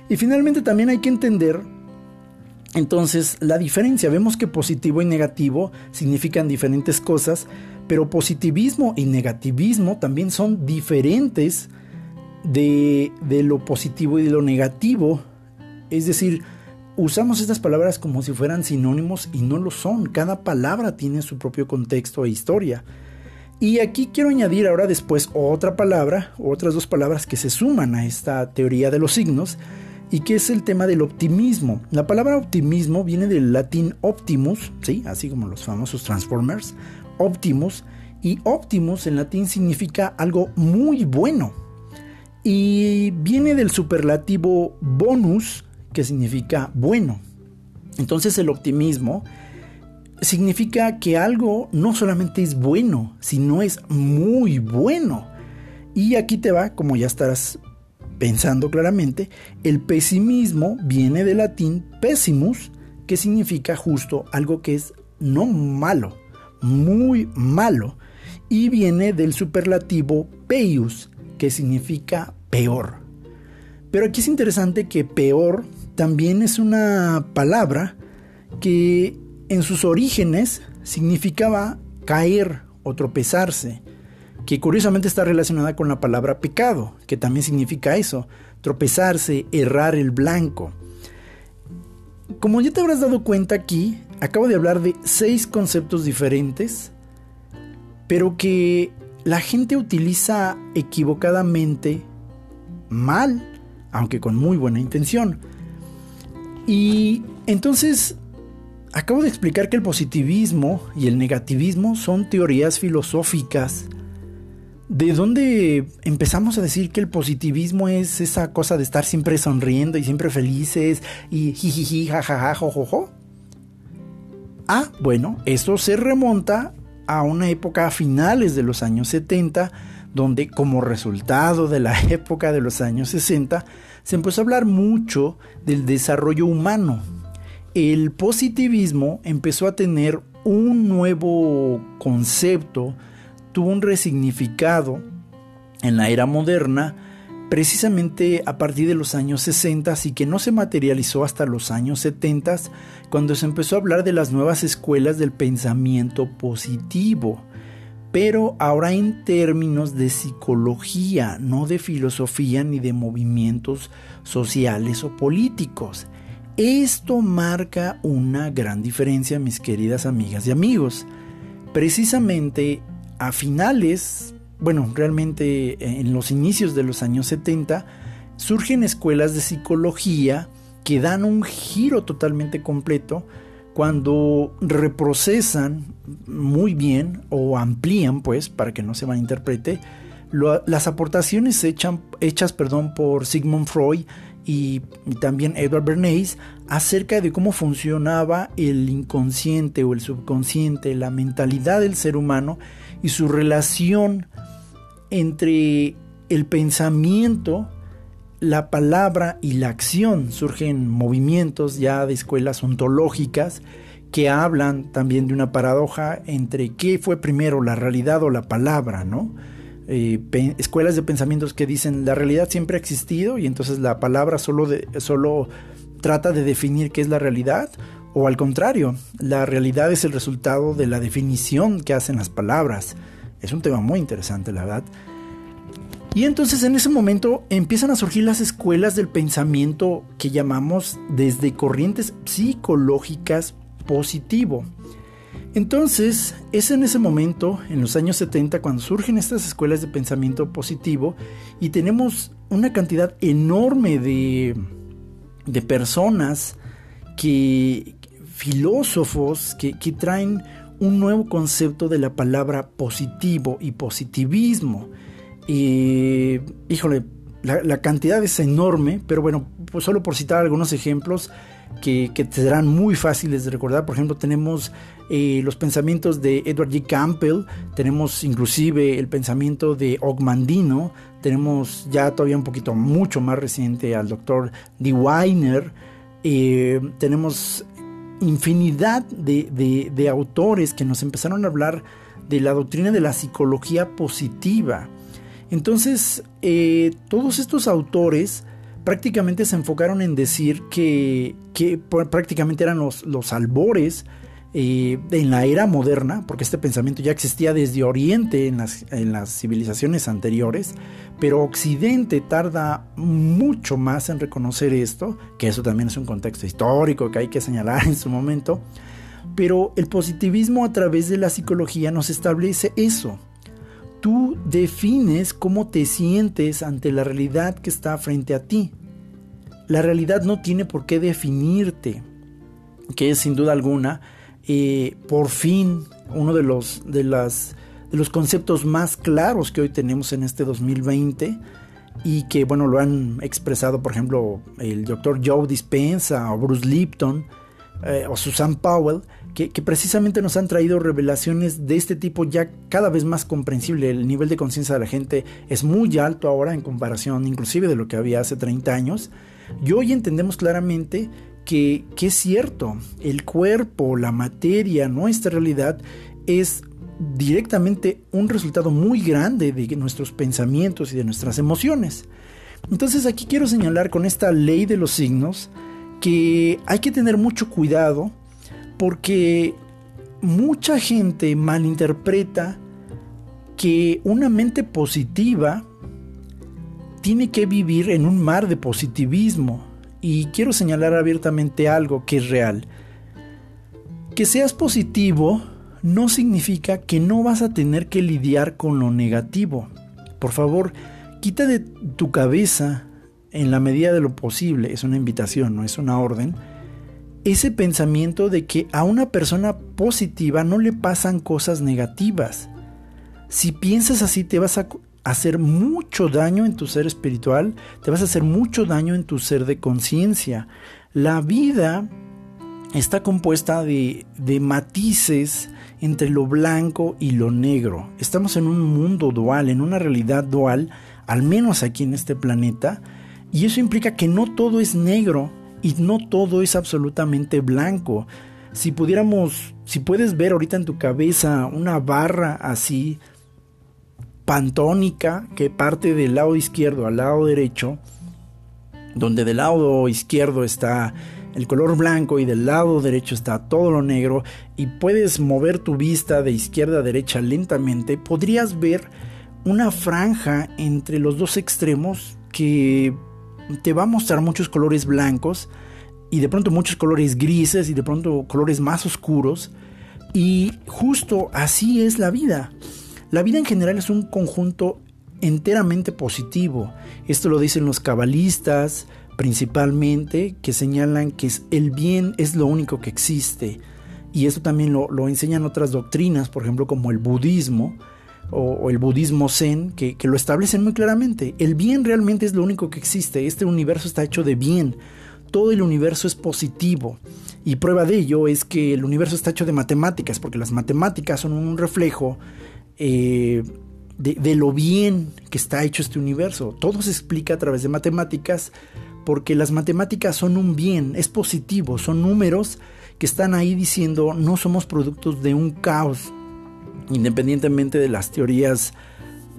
Y finalmente también hay que entender entonces la diferencia. Vemos que positivo y negativo significan diferentes cosas, pero positivismo y negativismo también son diferentes de, lo positivo y de lo negativo. Es decir, usamos estas palabras como si fueran sinónimos y no lo son. Cada palabra tiene su propio contexto e historia. Y aquí quiero añadir ahora después otra palabra, otras dos palabras que se suman a esta teoría de los signos, y que es el tema del optimismo. La palabra optimismo viene del latín optimus, ¿sí? así como los famosos Transformers, optimus, y optimus en latín significa algo muy bueno. Y viene del superlativo bonus, que significa bueno. Entonces el optimismo significa que algo no solamente es bueno, sino es muy bueno. Y aquí te va, como ya estarás pensando claramente, el pesimismo viene del latín pessimus, que significa justo algo que es no malo, muy malo, y viene del superlativo peius, que significa peor. Pero aquí es interesante que peor también es una palabra que en sus orígenes significaba caer o tropezarse, que curiosamente está relacionada con la palabra pecado, que también significa eso, tropezarse, errar el blanco. Como ya te habrás dado cuenta aquí, acabo de hablar de seis conceptos diferentes, pero que la gente utiliza equivocadamente, mal, aunque con muy buena intención. Y entonces, acabo de explicar que el positivismo y el negativismo son teorías filosóficas. ¿De dónde empezamos a decir que el positivismo es esa cosa de estar siempre sonriendo y siempre felices y jijiji, jajaja, jojojo? Ah, bueno, esto se remonta a una época a finales de los años 70, donde como resultado de la <laughs> época de los años 60, se empezó a hablar mucho del desarrollo humano. El positivismo empezó a tener un nuevo concepto, tuvo un resignificado en la era moderna, precisamente a partir de los años 60 y que no se materializó hasta los años 70 cuando se empezó a hablar de las nuevas escuelas del pensamiento positivo, pero ahora en términos de psicología, no de filosofía ni de movimientos sociales o políticos. Esto marca una gran diferencia, mis queridas amigas y amigos. Precisamente a finales bueno, realmente eh, en los inicios de los años 70, surgen escuelas de psicología que dan un giro totalmente completo cuando reprocesan muy bien o amplían, pues, para que no se malinterprete, las aportaciones hechas perdón, por Sigmund Freud y, y, también Edward Bernays acerca de cómo funcionaba el inconsciente o el subconsciente, la mentalidad del ser humano y su relación entre el pensamiento, la palabra y la acción. Surgen movimientos ya de escuelas ontológicas que hablan también de una paradoja entre qué fue primero, la realidad o la palabra, ¿no? Eh, escuelas de pensamientos que dicen la realidad siempre ha existido y entonces la palabra solo, solo trata de definir qué es la realidad o al contrario, la realidad es el resultado de la definición que hacen las palabras. Es un tema muy interesante, la verdad. Y entonces en ese momento empiezan a surgir las escuelas del pensamiento que llamamos desde corrientes psicológicas positivo. Entonces, es en ese momento, en los años 70, cuando surgen estas escuelas de pensamiento positivo y tenemos una cantidad enorme de, de personas que, filósofos que, traen un nuevo concepto de la palabra positivo y positivismo. Y, híjole, la, cantidad es enorme, pero bueno, pues solo por citar algunos ejemplos que, que te serán muy fáciles de recordar. Por ejemplo, tenemos eh, los pensamientos de Edward G. Campbell, tenemos inclusive el pensamiento de Ogmandino, tenemos ya todavía un poquito mucho más reciente al doctor D. Weiner, eh, tenemos infinidad de, autores que nos empezaron a hablar de la doctrina de la psicología positiva. Entonces, eh, todos estos autores prácticamente se enfocaron en decir que, prácticamente eran los, los albores eh, en la era moderna, porque este pensamiento ya existía desde Oriente en las, en las civilizaciones anteriores, pero Occidente tarda mucho más en reconocer esto, que eso también es un contexto histórico que hay que señalar <laughs> en su momento, pero el positivismo a través de la psicología nos establece eso. Tú defines cómo te sientes ante la realidad que está frente a ti. La realidad no tiene por qué definirte, que es sin duda alguna eh, por fin uno de los, de, las, de los conceptos más claros que hoy tenemos en este 2020 y que bueno lo han expresado por ejemplo el doctor Joe Dispensa o Bruce Lipton eh, o Susan Powell que, que, precisamente nos han traído revelaciones de este tipo ya cada vez más comprensible. El nivel de conciencia de la gente es muy alto ahora en comparación inclusive de lo que había hace 30 años. Y hoy entendemos claramente que, es cierto, el cuerpo, la materia, nuestra realidad es directamente un resultado muy grande de nuestros pensamientos y de nuestras emociones. Entonces aquí quiero señalar con esta ley de los signos que hay que tener mucho cuidado porque mucha gente malinterpreta que una mente positiva tiene que vivir en un mar de positivismo y quiero señalar abiertamente algo que es real. Que seas positivo no significa que no vas a tener que lidiar con lo negativo. Por favor, quita de tu cabeza, en la medida de lo posible, es una invitación, no es una orden, ese pensamiento de que a una persona positiva no le pasan cosas negativas. Si piensas así te vas a hacer mucho daño en tu ser espiritual, te vas a hacer mucho daño en tu ser de conciencia. La vida está compuesta de, de, matices entre lo blanco y lo negro. Estamos en un mundo dual, en una realidad dual, al menos aquí en este planeta, y eso implica que no todo es negro y no todo es absolutamente blanco. Si pudiéramos, si puedes ver ahorita en tu cabeza una barra así pantónica que parte del lado izquierdo al lado derecho, donde del lado izquierdo está el color blanco y del lado derecho está todo lo negro y puedes mover tu vista de izquierda a derecha lentamente, podrías ver una franja entre los dos extremos que te va a mostrar muchos colores blancos y de pronto muchos colores grises y de pronto colores más oscuros y justo así es la vida. La vida en general es un conjunto enteramente positivo. Esto lo dicen los cabalistas principalmente, que señalan que el bien es lo único que existe. Y esto también lo, enseñan otras doctrinas, por ejemplo como el budismo o, el budismo zen, que lo establecen muy claramente. El bien realmente es lo único que existe. Este universo está hecho de bien. Todo el universo es positivo. Y prueba de ello es que el universo está hecho de matemáticas, porque las matemáticas son un reflejo eh, de, lo bien que está hecho este universo. Todo se explica a través de matemáticas porque las matemáticas son un bien, es positivo, son números que están ahí diciendo no somos productos de un caos, independientemente de las teorías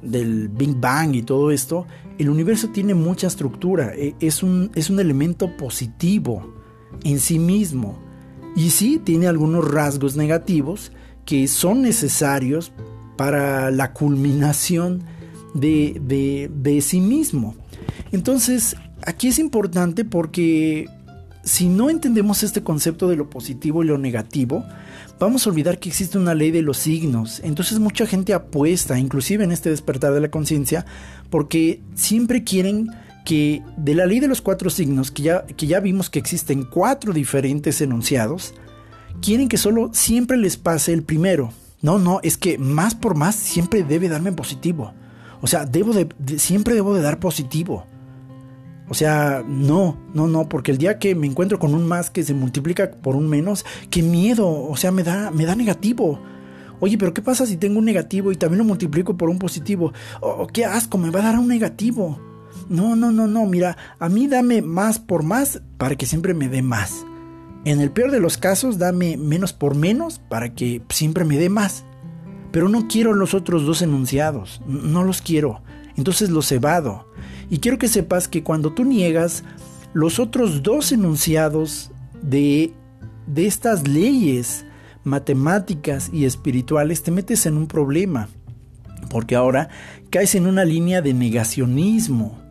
del Big Bang y todo esto, el universo tiene mucha estructura, e, es un, es un elemento positivo en sí mismo. Y sí, tiene algunos rasgos negativos que son necesarios para la culminación de, sí mismo. Entonces, aquí es importante porque si no entendemos este concepto de lo positivo y lo negativo, vamos a olvidar que existe una ley de los signos. Entonces mucha gente apuesta, inclusive en este despertar de la conciencia, porque siempre quieren que de la ley de los cuatro signos, que ya, que ya vimos que existen cuatro diferentes enunciados, quieren que solo siempre les pase el primero. No, no, es que más por más siempre debe darme positivo. O sea, debo de, siempre debo de dar positivo. O sea, no, no, no, porque el día que me encuentro con un más que se multiplica por un menos, qué miedo, o sea, me da, me da negativo. Oye, pero ¿qué pasa si tengo un negativo y también lo multiplico por un positivo? Oh, qué asco, me va a dar un negativo. No, no, no, no, mira, a mí dame más por más para que siempre me dé más. En el peor de los casos, dame menos por menos para que siempre me dé más. Pero no quiero los otros dos enunciados, no los quiero. Entonces los evado. Y quiero que sepas que cuando tú niegas los otros dos enunciados de, de estas leyes matemáticas y espirituales, te metes en un problema. Porque ahora caes en una línea de negacionismo.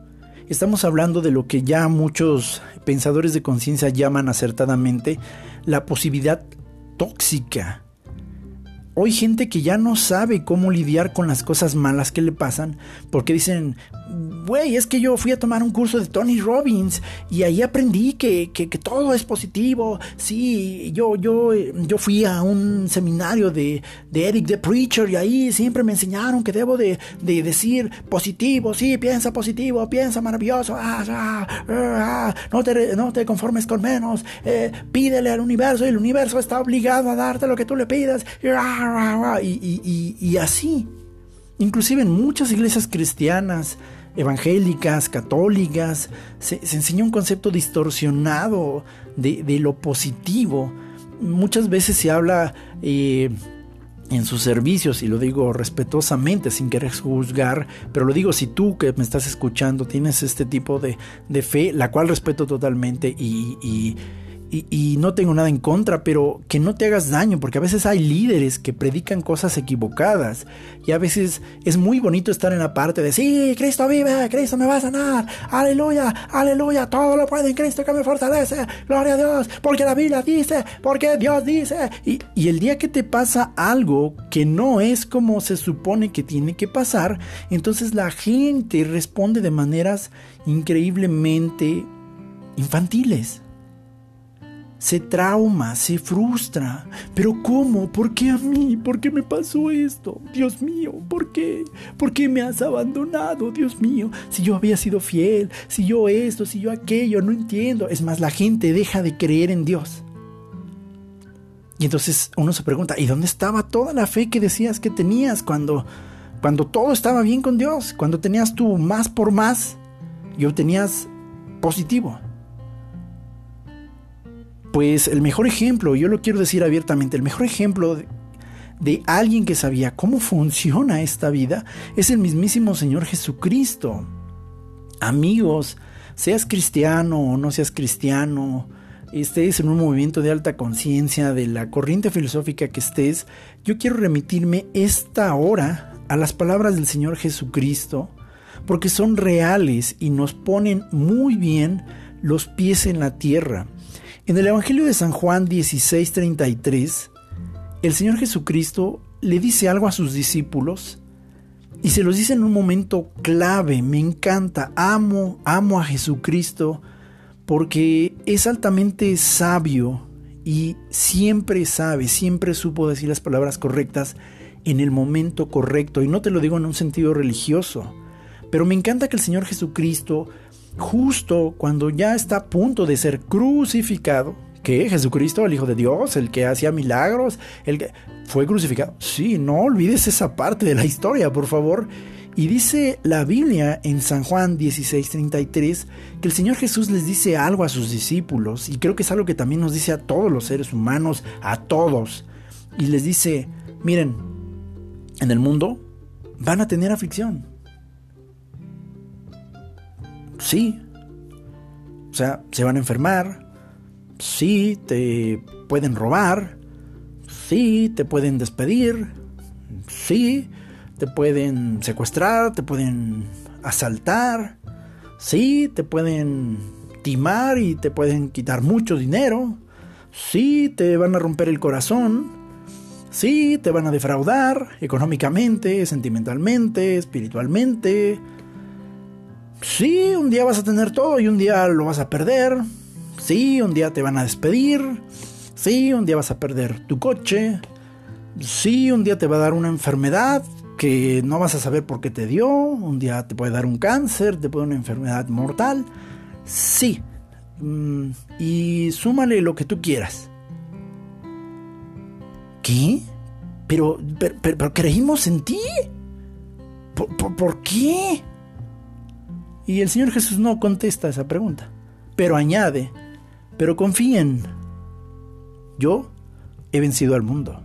Estamos hablando de lo que ya muchos pensadores de conciencia llaman acertadamente la posibilidad tóxica Hoy gente que ya no sabe cómo lidiar con las cosas malas que le pasan porque dicen, güey, es que yo fui a tomar un curso de Tony Robbins y ahí aprendí que, todo es positivo. Sí, yo, yo, yo fui a un seminario de, Eric the Preacher y ahí siempre me enseñaron que debo de, decir positivo, sí, piensa positivo, piensa maravilloso, ah, ah, ah, no, te, no te conformes con menos, eh, pídele al universo y el universo está obligado a darte lo que tú le pidas. Y, así. Inclusive en muchas iglesias cristianas, evangélicas, católicas, se, enseña un concepto distorsionado de, lo positivo. Muchas veces se habla eh, en sus servicios, y lo digo respetuosamente, sin querer juzgar, pero lo digo si tú que me estás escuchando tienes este tipo de, de fe, la cual respeto totalmente y y, no tengo nada en contra, pero que no te hagas daño, porque a veces hay líderes que predican cosas equivocadas y a veces es muy bonito estar en la parte de, sí, Cristo vive, Cristo me va a sanar, aleluya, aleluya, todo lo puede en Cristo que me fortalece, gloria a Dios, porque la Biblia dice, porque Dios dice, y, y el día que te pasa algo que no es como se supone que tiene que pasar, entonces la gente responde de maneras increíblemente infantiles se trauma, se frustra. Pero ¿cómo? ¿Por qué a mí? ¿Por qué me pasó esto? Dios mío, ¿por qué? ¿Por qué me has abandonado? Dios mío, si yo había sido fiel, si yo esto, si yo aquello, no entiendo. Es más, la gente deja de creer en Dios. Y entonces uno se pregunta, ¿y dónde estaba toda la fe que decías que tenías cuando, cuando todo estaba bien con Dios? Cuando tenías tu más por más y obtenías positivo. Pues el mejor ejemplo, yo lo quiero decir abiertamente, el mejor ejemplo de, alguien que sabía cómo funciona esta vida es el mismísimo Señor Jesucristo. Amigos, seas cristiano o no seas cristiano, estés en un movimiento de alta conciencia, de la corriente filosófica que estés, yo quiero remitirme esta hora a las palabras del Señor Jesucristo, porque son reales y nos ponen muy bien los pies en la tierra. En el Evangelio de San Juan 16:33, el Señor Jesucristo le dice algo a sus discípulos y se los dice en un momento clave. Me encanta, amo, amo a Jesucristo porque es altamente sabio y siempre sabe, siempre supo decir las palabras correctas en el momento correcto. Y no te lo digo en un sentido religioso, pero me encanta que el Señor Jesucristo justo cuando ya está a punto de ser crucificado, que Jesucristo, el Hijo de Dios, el que hacía milagros, el que fue crucificado. Sí, no olvides esa parte de la historia, por favor. Y dice la Biblia en San Juan 16:33 que el Señor Jesús les dice algo a sus discípulos, y creo que es algo que también nos dice a todos los seres humanos, a todos. Y les dice, miren, en el mundo van a tener aflicción. Sí. O sea, se van a enfermar. Sí, te pueden robar. Sí, te pueden despedir. Sí, te pueden secuestrar, te pueden asaltar. Sí, te pueden timar y te pueden quitar mucho dinero. Sí, te van a romper el corazón. Sí, te van a defraudar económicamente, sentimentalmente, espiritualmente. Sí, un día vas a tener todo y un día lo vas a perder. Sí, un día te van a despedir. Sí, un día vas a perder tu coche. Sí, un día te va a dar una enfermedad que no vas a saber por qué te dio. Un día te puede dar un cáncer, te puede dar una enfermedad mortal. Sí. Mm, y súmale lo que tú quieras. ¿Qué? Pero, pero, creímos en ti. ¿Por, por qué? Y el Señor Jesús no contesta esa pregunta, pero añade, pero confíen, yo he vencido al mundo.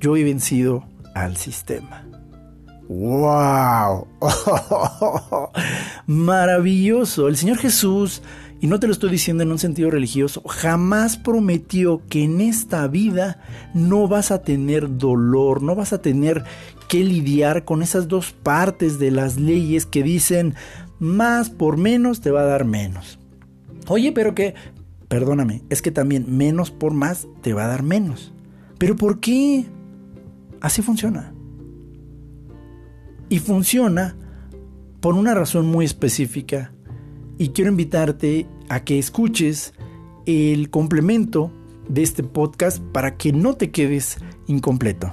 Yo he vencido al sistema. ¡Wow! <laughs> Maravilloso. El Señor Jesús, y no te lo estoy diciendo en un sentido religioso, jamás prometió que en esta vida no vas a tener dolor, no vas a tener que lidiar con esas dos partes de las leyes que dicen más por menos te va a dar menos. Oye, pero que, perdóname, es que también menos por más te va a dar menos. ¿Pero por qué? Así funciona. Y funciona por una razón muy específica. Y quiero invitarte a que escuches el complemento de este podcast para que no te quedes incompleto.